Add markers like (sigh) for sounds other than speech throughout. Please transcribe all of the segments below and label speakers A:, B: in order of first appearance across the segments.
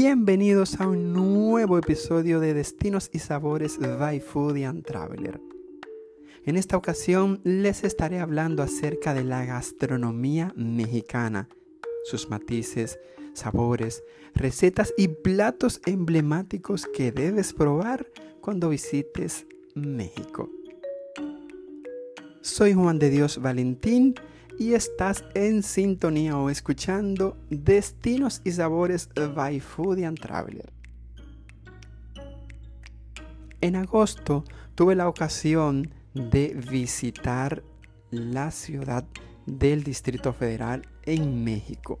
A: Bienvenidos a un nuevo episodio de Destinos y Sabores by Foodie and Traveler. En esta ocasión les estaré hablando acerca de la gastronomía mexicana, sus matices, sabores, recetas y platos emblemáticos que debes probar cuando visites México. Soy Juan de Dios Valentín y estás en sintonía o escuchando Destinos y Sabores by Food Traveler. En agosto tuve la ocasión de visitar la ciudad del Distrito Federal en México.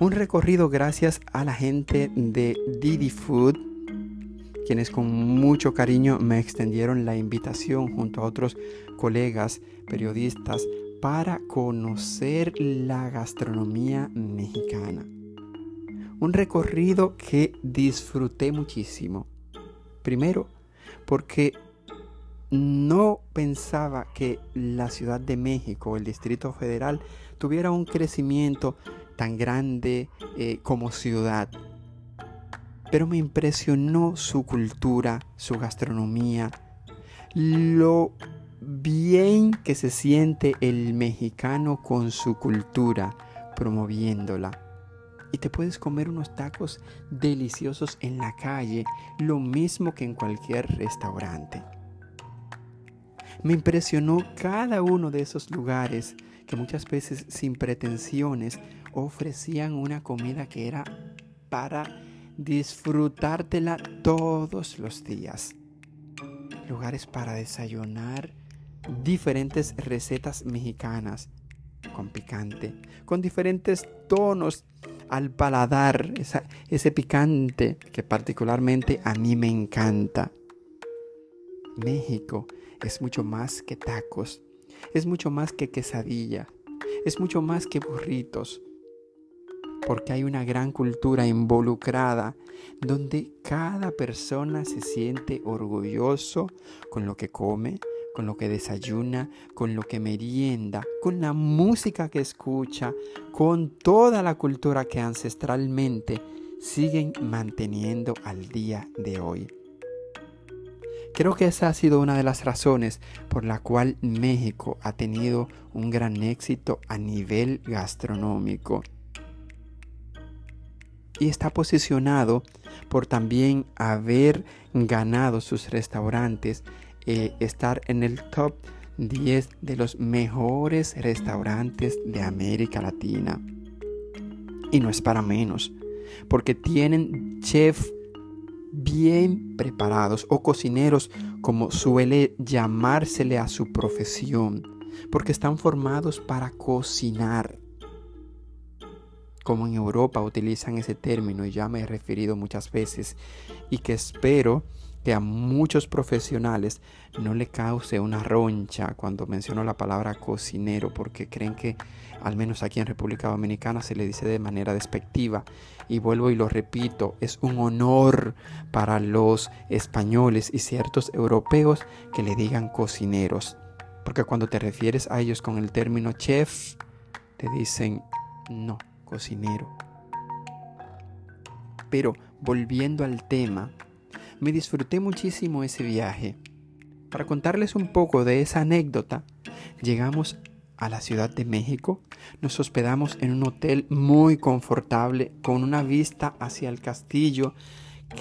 A: Un recorrido gracias a la gente de Didi Food, quienes con mucho cariño me extendieron la invitación junto a otros colegas periodistas para conocer la gastronomía mexicana. Un recorrido que disfruté muchísimo. Primero, porque no pensaba que la Ciudad de México, el Distrito Federal, tuviera un crecimiento tan grande eh, como ciudad. Pero me impresionó su cultura, su gastronomía, lo bien que se siente el mexicano con su cultura, promoviéndola. Y te puedes comer unos tacos deliciosos en la calle, lo mismo que en cualquier restaurante. Me impresionó cada uno de esos lugares que muchas veces sin pretensiones ofrecían una comida que era para disfrutártela todos los días. Lugares para desayunar, diferentes recetas mexicanas con picante, con diferentes tonos al paladar, ese picante que particularmente a mí me encanta. México es mucho más que tacos, es mucho más que quesadilla, es mucho más que burritos, porque hay una gran cultura involucrada donde cada persona se siente orgulloso con lo que come, con lo que desayuna, con lo que merienda, con la música que escucha, con toda la cultura que ancestralmente siguen manteniendo al día de hoy. Creo que esa ha sido una de las razones por la cual México ha tenido un gran éxito a nivel gastronómico. Y está posicionado por también haber ganado sus restaurantes eh, estar en el top 10 de los mejores restaurantes de América Latina. Y no es para menos, porque tienen chefs bien preparados o cocineros como suele llamársele a su profesión, porque están formados para cocinar. Como en Europa utilizan ese término y ya me he referido muchas veces y que espero que a muchos profesionales no le cause una roncha cuando menciono la palabra cocinero porque creen que al menos aquí en República Dominicana se le dice de manera despectiva y vuelvo y lo repito, es un honor para los españoles y ciertos europeos que le digan cocineros porque cuando te refieres a ellos con el término chef te dicen no, cocinero. Pero volviendo al tema, me disfruté muchísimo ese viaje. Para contarles un poco de esa anécdota, llegamos a la Ciudad de México, nos hospedamos en un hotel muy confortable con una vista hacia el castillo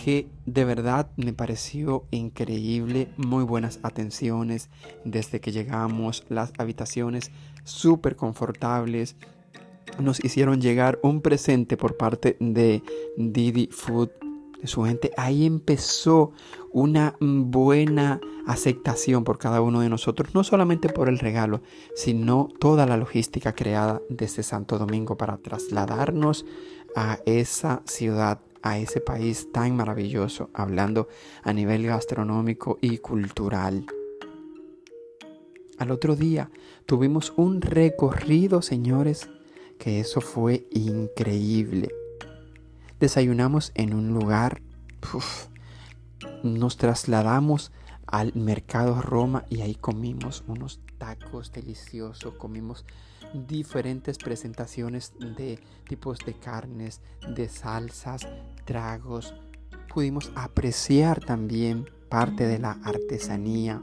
A: que de verdad me pareció increíble, muy buenas atenciones desde que llegamos, las habitaciones súper confortables, nos hicieron llegar un presente por parte de Didi Food de su gente, ahí empezó una buena aceptación por cada uno de nosotros, no solamente por el regalo, sino toda la logística creada desde Santo Domingo para trasladarnos a esa ciudad, a ese país tan maravilloso, hablando a nivel gastronómico y cultural. Al otro día tuvimos un recorrido, señores, que eso fue increíble. Desayunamos en un lugar, nos trasladamos al mercado Roma y ahí comimos unos tacos deliciosos, comimos diferentes presentaciones de tipos de carnes, de salsas, tragos. Pudimos apreciar también parte de la artesanía.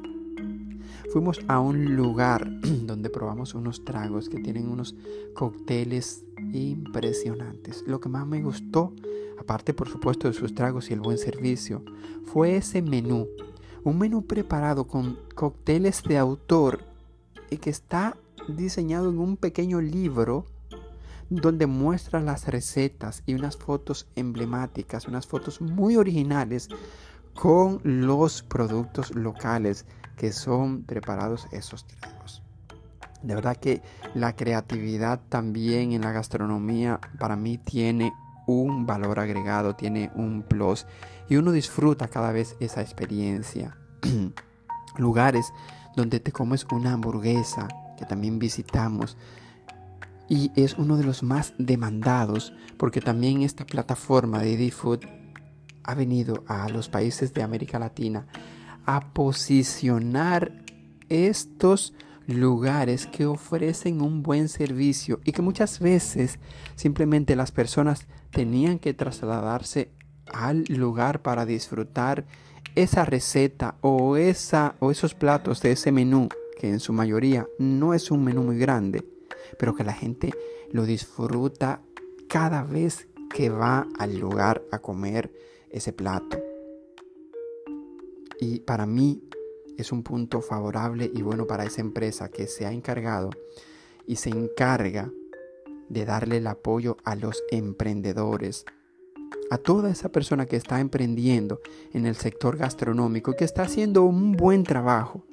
A: Fuimos a un lugar (clears throat) donde probamos unos tragos que tienen unos cócteles impresionantes. Lo que más me gustó, aparte por supuesto de sus tragos y el buen servicio, fue ese menú. Un menú preparado con cócteles de autor y que está diseñado en un pequeño libro donde muestra las recetas y unas fotos emblemáticas, unas fotos muy originales con los productos locales que son preparados esos tragos. De verdad que la creatividad también en la gastronomía para mí tiene un valor agregado, tiene un plus y uno disfruta cada vez esa experiencia. (clears throat) Lugares donde te comes una hamburguesa que también visitamos y es uno de los más demandados porque también esta plataforma de Didi Food ha venido a los países de América Latina a posicionar estos lugares que ofrecen un buen servicio y que muchas veces simplemente las personas tenían que trasladarse al lugar para disfrutar esa receta o, esa, o esos platos de ese menú, que en su mayoría no es un menú muy grande, pero que la gente lo disfruta cada vez que va al lugar a comer ese plato. Y para mí es un punto favorable y bueno para esa empresa que se ha encargado y se encarga de darle el apoyo a los emprendedores, a toda esa persona que está emprendiendo en el sector gastronómico que está haciendo un buen trabajo.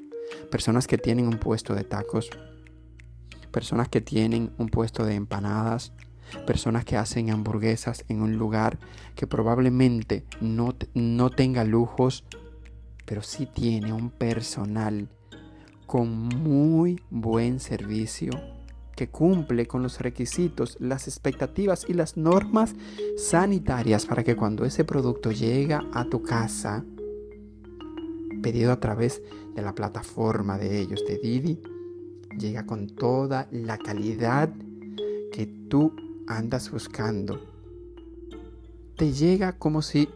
A: Personas que tienen un puesto de tacos, personas que tienen un puesto de empanadas, personas que hacen hamburguesas en un lugar que probablemente no, no tenga lujos pero sí tiene un personal con muy buen servicio que cumple con los requisitos, las expectativas y las normas sanitarias para que cuando ese producto llega a tu casa, pedido a través de la plataforma de ellos, de Didi, llega con toda la calidad que tú andas buscando. Te llega como si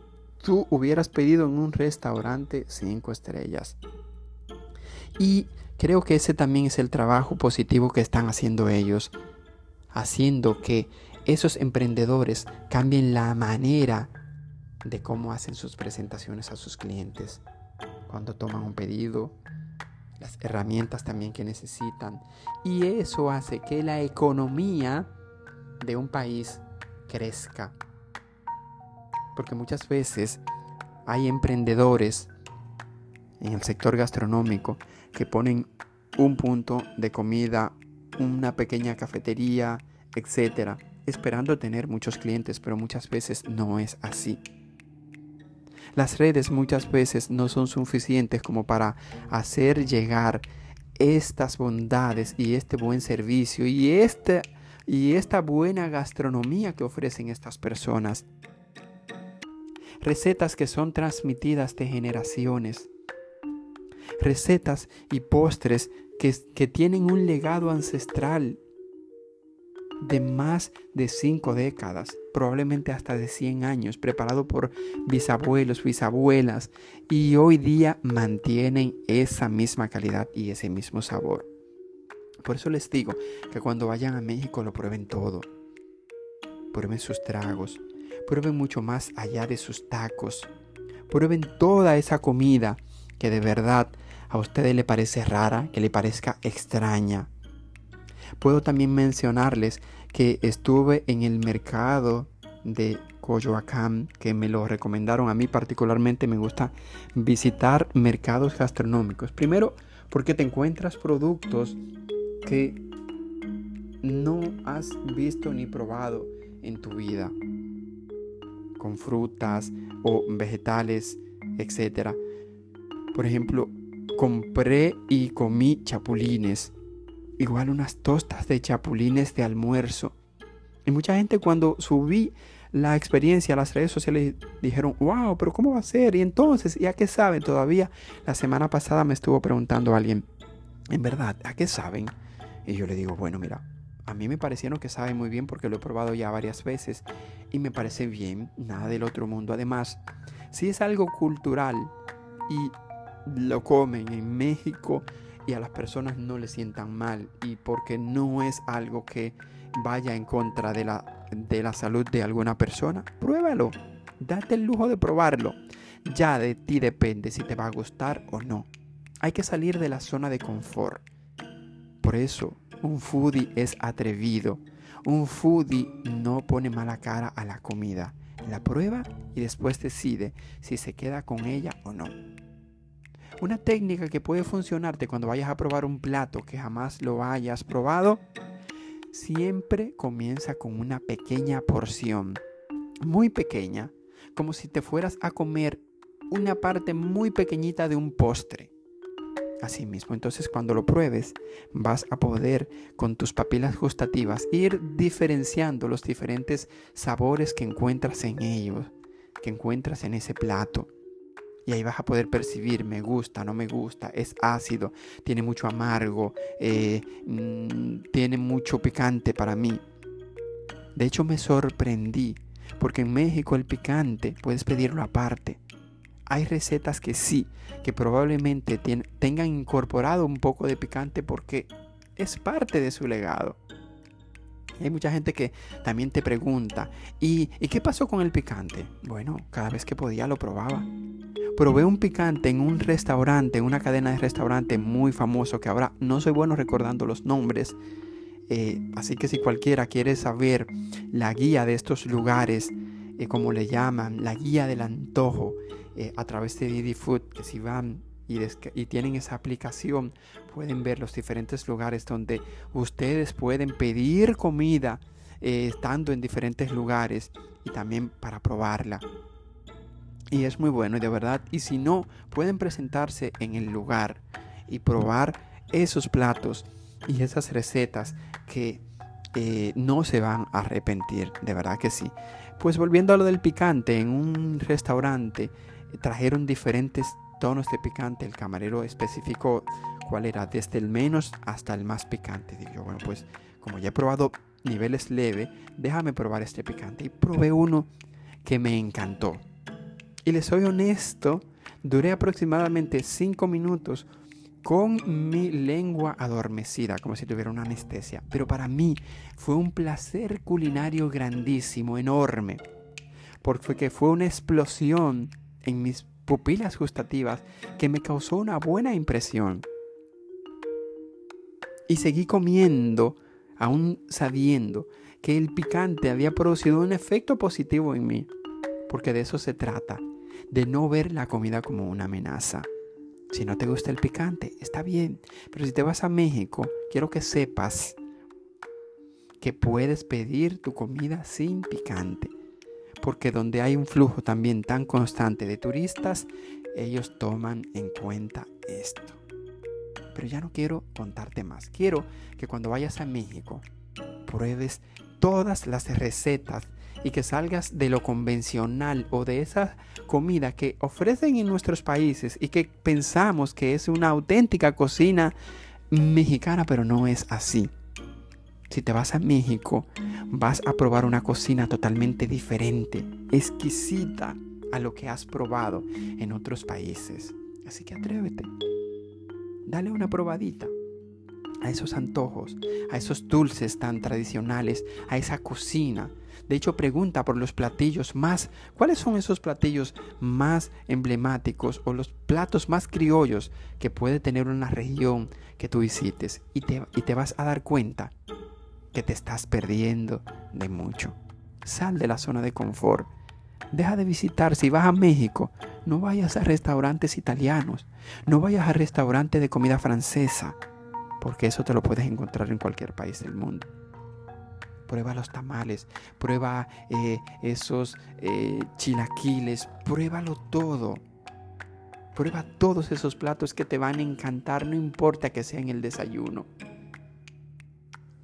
A: tú hubieras pedido en un restaurante cinco estrellas. Y creo que ese también es el trabajo positivo que están haciendo ellos, haciendo que esos emprendedores cambien la manera de cómo hacen sus presentaciones a sus clientes, cuando toman un pedido, las herramientas también que necesitan. Y eso hace que la economía de un país crezca porque muchas veces hay emprendedores en el sector gastronómico que ponen un punto de comida, una pequeña cafetería, etcétera, esperando tener muchos clientes, pero muchas veces no es así. Las redes muchas veces no son suficientes como para hacer llegar estas bondades y este buen servicio y esta, y esta buena gastronomía que ofrecen estas personas recetas que son transmitidas de generaciones, recetas y postres que, que tienen un legado ancestral de más de cinco décadas, probablemente hasta de 100 años, preparado por bisabuelos, bisabuelas, y hoy día mantienen esa misma calidad y ese mismo sabor. Por eso les digo que cuando vayan a México lo prueben todo. Prueben sus tragos, Prueben mucho más allá de sus tacos. Prueben toda esa comida que de verdad a ustedes le parece rara, que le parezca extraña. Puedo también mencionarles que estuve en el mercado de Coyoacán, que me lo recomendaron a mí particularmente. Me gusta visitar mercados gastronómicos. Primero, porque te encuentras productos que no has visto ni probado en tu vida frutas o vegetales, etc. Por ejemplo, compré y comí chapulines. Igual unas tostas de chapulines de almuerzo. Y mucha gente cuando subí la experiencia a las redes sociales dijeron, wow, pero ¿cómo va a ser? Y entonces, ¿ya qué saben? Todavía la semana pasada me estuvo preguntando alguien, en verdad, ¿a qué saben? Y yo le digo, bueno, mira, a mí me parecieron que saben muy bien porque lo he probado ya varias veces y me parece bien, nada del otro mundo. Además, si es algo cultural y lo comen en México y a las personas no le sientan mal y porque no es algo que vaya en contra de la, de la salud de alguna persona, pruébalo. Date el lujo de probarlo. Ya de ti depende si te va a gustar o no. Hay que salir de la zona de confort. Por eso, un foodie es atrevido. Un foodie no pone mala cara a la comida. La prueba y después decide si se queda con ella o no. Una técnica que puede funcionarte cuando vayas a probar un plato que jamás lo hayas probado, siempre comienza con una pequeña porción, muy pequeña, como si te fueras a comer una parte muy pequeñita de un postre. Así mismo, entonces cuando lo pruebes, vas a poder con tus papilas gustativas ir diferenciando los diferentes sabores que encuentras en ellos, que encuentras en ese plato. Y ahí vas a poder percibir, me gusta, no me gusta, es ácido, tiene mucho amargo, eh, mm, tiene mucho picante para mí. De hecho me sorprendí, porque en México el picante puedes pedirlo aparte. Hay recetas que sí, que probablemente tengan incorporado un poco de picante porque es parte de su legado. Hay mucha gente que también te pregunta, ¿y, ¿y qué pasó con el picante? Bueno, cada vez que podía lo probaba. Probé un picante en un restaurante, en una cadena de restaurante muy famoso que ahora no soy bueno recordando los nombres. Eh, así que si cualquiera quiere saber la guía de estos lugares, eh, como le llaman, la guía del antojo, eh, a través de Didi Food, que si van y, tienen esa aplicación, pueden ver los diferentes lugares donde ustedes pueden pedir comida eh, estando en diferentes lugares y también para probarla. Y es muy bueno, de verdad. Y si no, pueden presentarse en el lugar y probar esos platos y esas recetas que eh, no se van a arrepentir, de verdad que sí. Pues volviendo a lo del picante, en un restaurante trajeron diferentes tonos de picante. El camarero especificó cuál era, desde el menos hasta el más picante. Digo, bueno, pues como ya he probado niveles leve, déjame probar este picante. Y probé uno que me encantó. Y les soy honesto, duré aproximadamente 5 minutos con mi lengua adormecida, como si tuviera una anestesia. Pero para mí fue un placer culinario grandísimo, enorme, porque fue una explosión en mis pupilas gustativas que me causó una buena impresión. Y seguí comiendo, aún sabiendo que el picante había producido un efecto positivo en mí, porque de eso se trata, de no ver la comida como una amenaza. Si no te gusta el picante, está bien, pero si te vas a México, quiero que sepas que puedes pedir tu comida sin picante porque donde hay un flujo también tan constante de turistas, ellos toman en cuenta esto. Pero ya no quiero contarte más. Quiero que cuando vayas a México pruebes todas las recetas y que salgas de lo convencional o de esa comida que ofrecen en nuestros países y que pensamos que es una auténtica cocina mexicana, pero no es así. Si te vas a México, vas a probar una cocina totalmente diferente, exquisita a lo que has probado en otros países. Así que atrévete. Dale una probadita a esos antojos, a esos dulces tan tradicionales, a esa cocina. De hecho, pregunta por los platillos más, ¿cuáles son esos platillos más emblemáticos o los platos más criollos que puede tener una región que tú visites? Y te, y te vas a dar cuenta que te estás perdiendo de mucho. Sal de la zona de confort. Deja de visitar. Si vas a México, no vayas a restaurantes italianos. No vayas a restaurantes de comida francesa. Porque eso te lo puedes encontrar en cualquier país del mundo. Prueba los tamales. Prueba eh, esos eh, chilaquiles. Pruébalo todo. Prueba todos esos platos que te van a encantar. No importa que sea en el desayuno.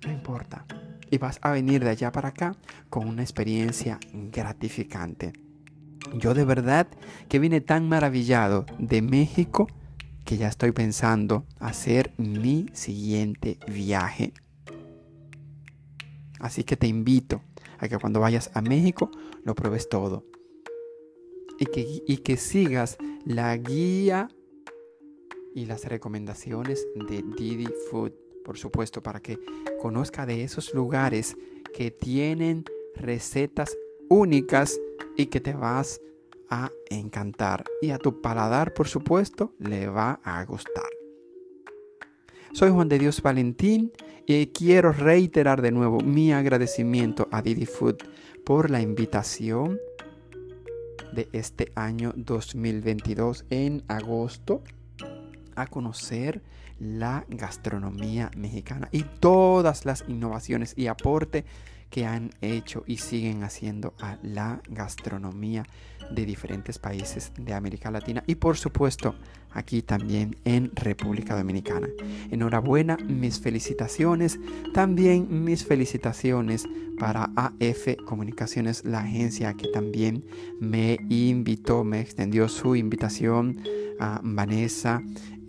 A: No importa. Y vas a venir de allá para acá con una experiencia gratificante. Yo de verdad que vine tan maravillado de México que ya estoy pensando hacer mi siguiente viaje. Así que te invito a que cuando vayas a México lo pruebes todo. Y que, y que sigas la guía y las recomendaciones de Didi Food, por supuesto, para que conozca de esos lugares que tienen recetas únicas y que te vas a encantar. Y a tu paladar, por supuesto, le va a gustar. Soy Juan de Dios Valentín y quiero reiterar de nuevo mi agradecimiento a Didi Food por la invitación de este año 2022 en agosto a conocer la gastronomía mexicana y todas las innovaciones y aporte que han hecho y siguen haciendo a la gastronomía de diferentes países de América Latina y por supuesto aquí también en República Dominicana. Enhorabuena, mis felicitaciones, también mis felicitaciones para AF Comunicaciones, la agencia que también me invitó, me extendió su invitación a Vanessa,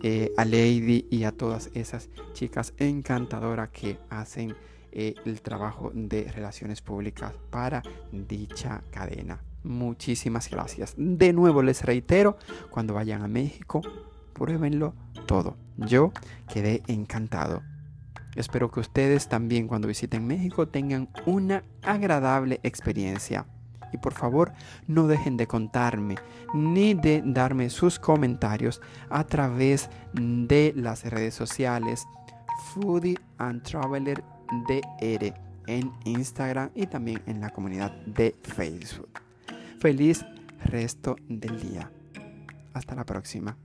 A: eh, a Lady y a todas esas chicas encantadoras que hacen eh, el trabajo de relaciones públicas para dicha cadena. Muchísimas gracias. De nuevo les reitero, cuando vayan a México, pruébenlo todo. Yo quedé encantado. Espero que ustedes también cuando visiten México tengan una agradable experiencia. Y por favor, no dejen de contarme ni de darme sus comentarios a través de las redes sociales Foodie and Traveler en Instagram y también en la comunidad de Facebook. Feliz resto del día. Hasta la próxima.